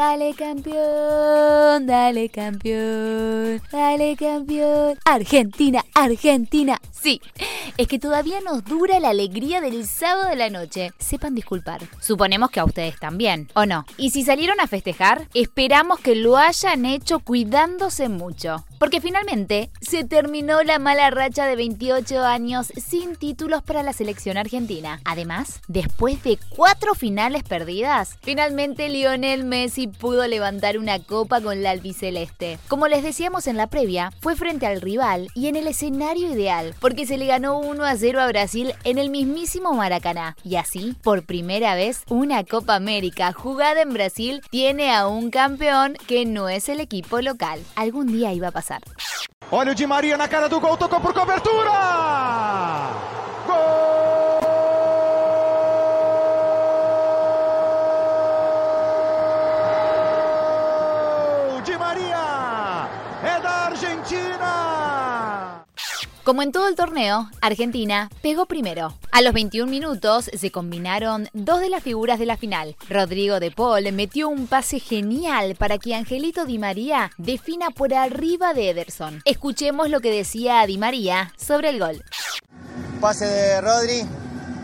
Dale campeón, dale campeón, dale campeón. Argentina, Argentina. Sí, es que todavía nos dura la alegría del sábado de la noche. Sepan disculpar. Suponemos que a ustedes también, ¿o no? Y si salieron a festejar, esperamos que lo hayan hecho cuidándose mucho. Porque finalmente se terminó la mala racha de 28 años sin títulos para la selección argentina. Además, después de cuatro finales perdidas, finalmente Lionel Messi pudo levantar una copa con la albiceleste. Como les decíamos en la previa, fue frente al rival y en el escenario ideal, porque se le ganó 1 a 0 a Brasil en el mismísimo Maracaná. Y así, por primera vez, una Copa América jugada en Brasil tiene a un campeón que no es el equipo local. Algún día iba a pasar. Olha o Di Maria na cara do gol, tocou por cobertura! Gol! Di Maria! É da Argentina! Como en todo el torneo, Argentina pegó primero. A los 21 minutos se combinaron dos de las figuras de la final. Rodrigo de Paul metió un pase genial para que Angelito Di María defina por arriba de Ederson. Escuchemos lo que decía Di María sobre el gol. Pase de Rodri,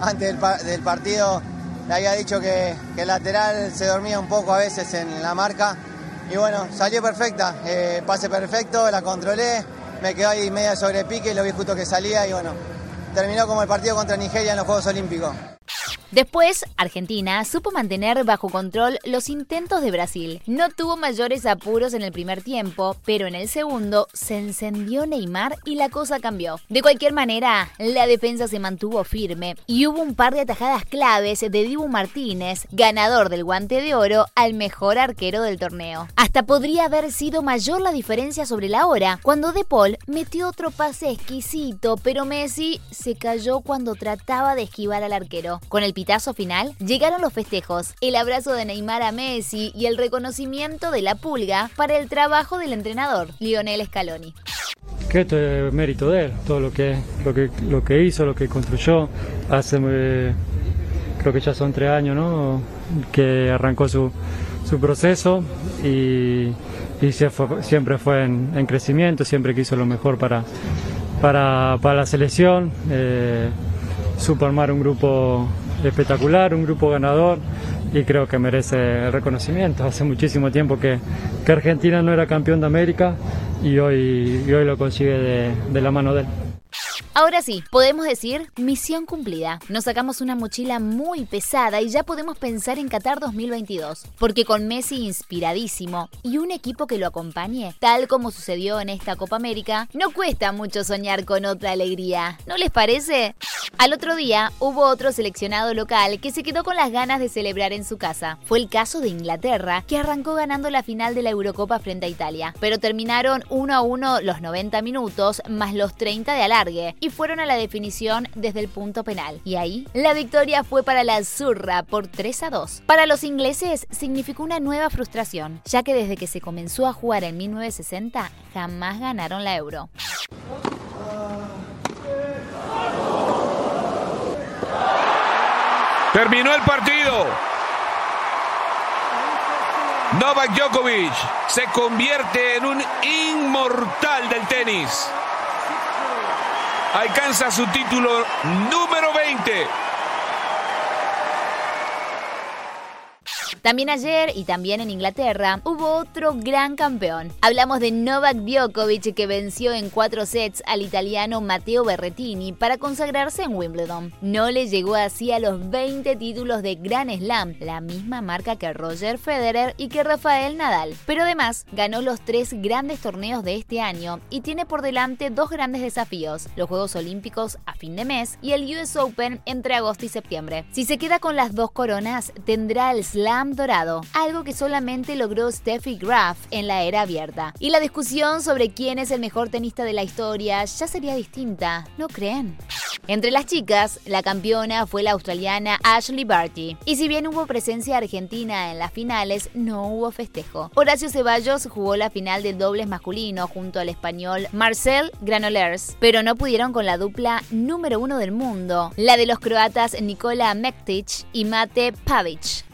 antes del, pa- del partido le había dicho que, que el lateral se dormía un poco a veces en la marca. Y bueno, salió perfecta, eh, pase perfecto, la controlé, me quedó ahí media sobre pique, lo vi justo que salía y bueno, terminó como el partido contra Nigeria en los Juegos Olímpicos. Después, Argentina supo mantener bajo control los intentos de Brasil. No tuvo mayores apuros en el primer tiempo, pero en el segundo se encendió Neymar y la cosa cambió. De cualquier manera, la defensa se mantuvo firme y hubo un par de atajadas claves de Dibu Martínez, ganador del guante de oro al mejor arquero del torneo. Hasta podría haber sido mayor la diferencia sobre la hora cuando De Paul metió otro pase exquisito, pero Messi se cayó cuando trataba de esquivar al arquero. Con el pitazo final, llegaron los festejos, el abrazo de Neymar a Messi y el reconocimiento de la pulga para el trabajo del entrenador, Lionel Scaloni. que esto es mérito de él, todo lo que, lo que, lo que hizo, lo que construyó, hace, eh, creo que ya son tres años, ¿no? Que arrancó su, su proceso y, siempre fue en, en crecimiento, siempre quiso lo mejor para, para, para la selección, eh, armar un grupo espectacular, un grupo ganador y creo que merece reconocimiento. Hace muchísimo tiempo que, Argentina no era campeón de América y hoy, hoy lo consigue de, de la mano de él. Ahora sí, podemos decir misión cumplida. Nos sacamos una mochila muy pesada y ya podemos pensar en Qatar 2022. Porque con Messi inspiradísimo y un equipo que lo acompañe, tal como sucedió en esta Copa América, no cuesta mucho soñar con otra alegría. ¿No les parece? Al otro día hubo otro seleccionado local que se quedó con las ganas de celebrar en su casa. Fue el caso de Inglaterra, que arrancó ganando la final de la Eurocopa frente a Italia. Pero terminaron 1 a 1 los 90 minutos más los 30 de alargue fueron a la definición desde el punto penal. Y ahí, la victoria fue para la Zurra por 3 a 2. Para los ingleses significó una nueva frustración, ya que desde que se comenzó a jugar en 1960 jamás ganaron la Euro. Terminó el partido. Novak Djokovic se convierte en un inmortal del tenis. Alcanza su título número 20. También ayer y también en Inglaterra hubo otro gran campeón. Hablamos de Novak Djokovic que venció en cuatro sets al italiano Matteo Berrettini para consagrarse en Wimbledon. No le llegó así a los 20 títulos de Grand Slam, la misma marca que Roger Federer y que Rafael Nadal. Pero además ganó los tres grandes torneos de este año y tiene por delante dos grandes desafíos, los Juegos Olímpicos a fin de mes y el US Open entre agosto y septiembre. Si se queda con las dos coronas, tendrá el Slam dorado, algo que solamente logró Steffi Graf en la era abierta. Y la discusión sobre quién es el mejor tenista de la historia ya sería distinta, ¿no creen? Entre las chicas, la campeona fue la australiana Ashley Barty. Y si bien hubo presencia argentina en las finales, no hubo festejo. Horacio Ceballos jugó la final de dobles masculino junto al español Marcel Granollers, pero no pudieron con la dupla número uno del mundo, la de los croatas Nikola Mektic y Mate Pavic.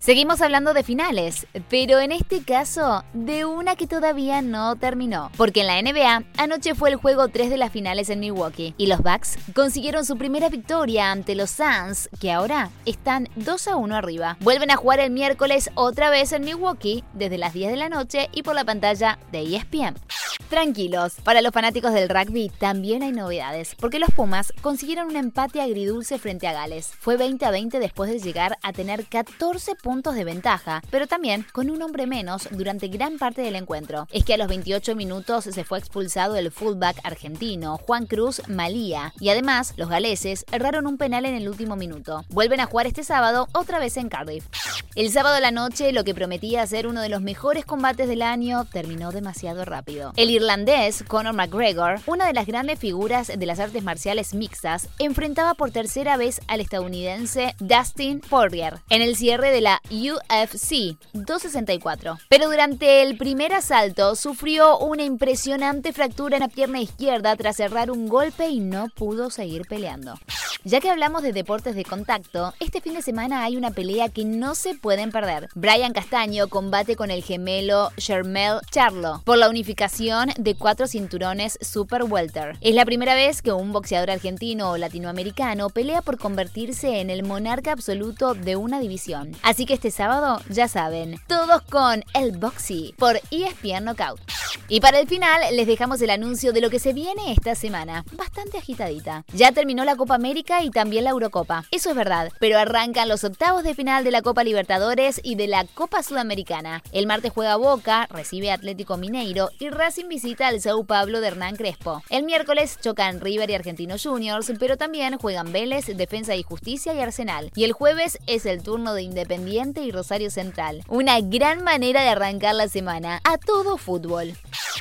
Seguimos hablando de finales, pero en este caso de una que todavía no terminó, porque en la NBA anoche fue el juego 3 de las finales en Milwaukee y los Bucks consiguieron su primera victoria ante los Suns, que ahora están 2 a 1 arriba. Vuelven a jugar el miércoles otra vez en Milwaukee desde las 10 de la noche y por la pantalla de ESPN. Tranquilos, para los fanáticos del rugby también hay novedades, porque los Pumas consiguieron un empate agridulce frente a Gales. Fue 20 a 20 después de llegar a tener 14 puntos de ventaja, pero también con un hombre menos durante gran parte del encuentro. Es que a los 28 minutos se fue expulsado el fullback argentino, Juan Cruz Malía, y además los galeses erraron un penal en el último minuto. Vuelven a jugar este sábado otra vez en Cardiff. El sábado a la noche, lo que prometía ser uno de los mejores combates del año terminó demasiado rápido. Irlandés Conor McGregor, una de las grandes figuras de las artes marciales mixtas, enfrentaba por tercera vez al estadounidense Dustin Poirier en el cierre de la UFC 264. Pero durante el primer asalto sufrió una impresionante fractura en la pierna izquierda tras cerrar un golpe y no pudo seguir peleando. Ya que hablamos de deportes de contacto, este fin de semana hay una pelea que no se pueden perder. Brian Castaño combate con el gemelo Shermel Charlo por la unificación de cuatro cinturones Super Welter. Es la primera vez que un boxeador argentino o latinoamericano pelea por convertirse en el monarca absoluto de una división. Así que este sábado, ya saben, todos con el Boxy por ESPN Knockout. Y para el final les dejamos el anuncio de lo que se viene esta semana, bastante agitadita. Ya terminó la Copa América y también la Eurocopa, eso es verdad, pero arrancan los octavos de final de la Copa Libertadores y de la Copa Sudamericana. El martes juega Boca, recibe Atlético Mineiro y Racing visita al Sao Pablo de Hernán Crespo. El miércoles chocan River y Argentinos Juniors, pero también juegan Vélez, Defensa y Justicia y Arsenal. Y el jueves es el turno de Independiente y Rosario Central. Una gran manera de arrancar la semana a todo fútbol.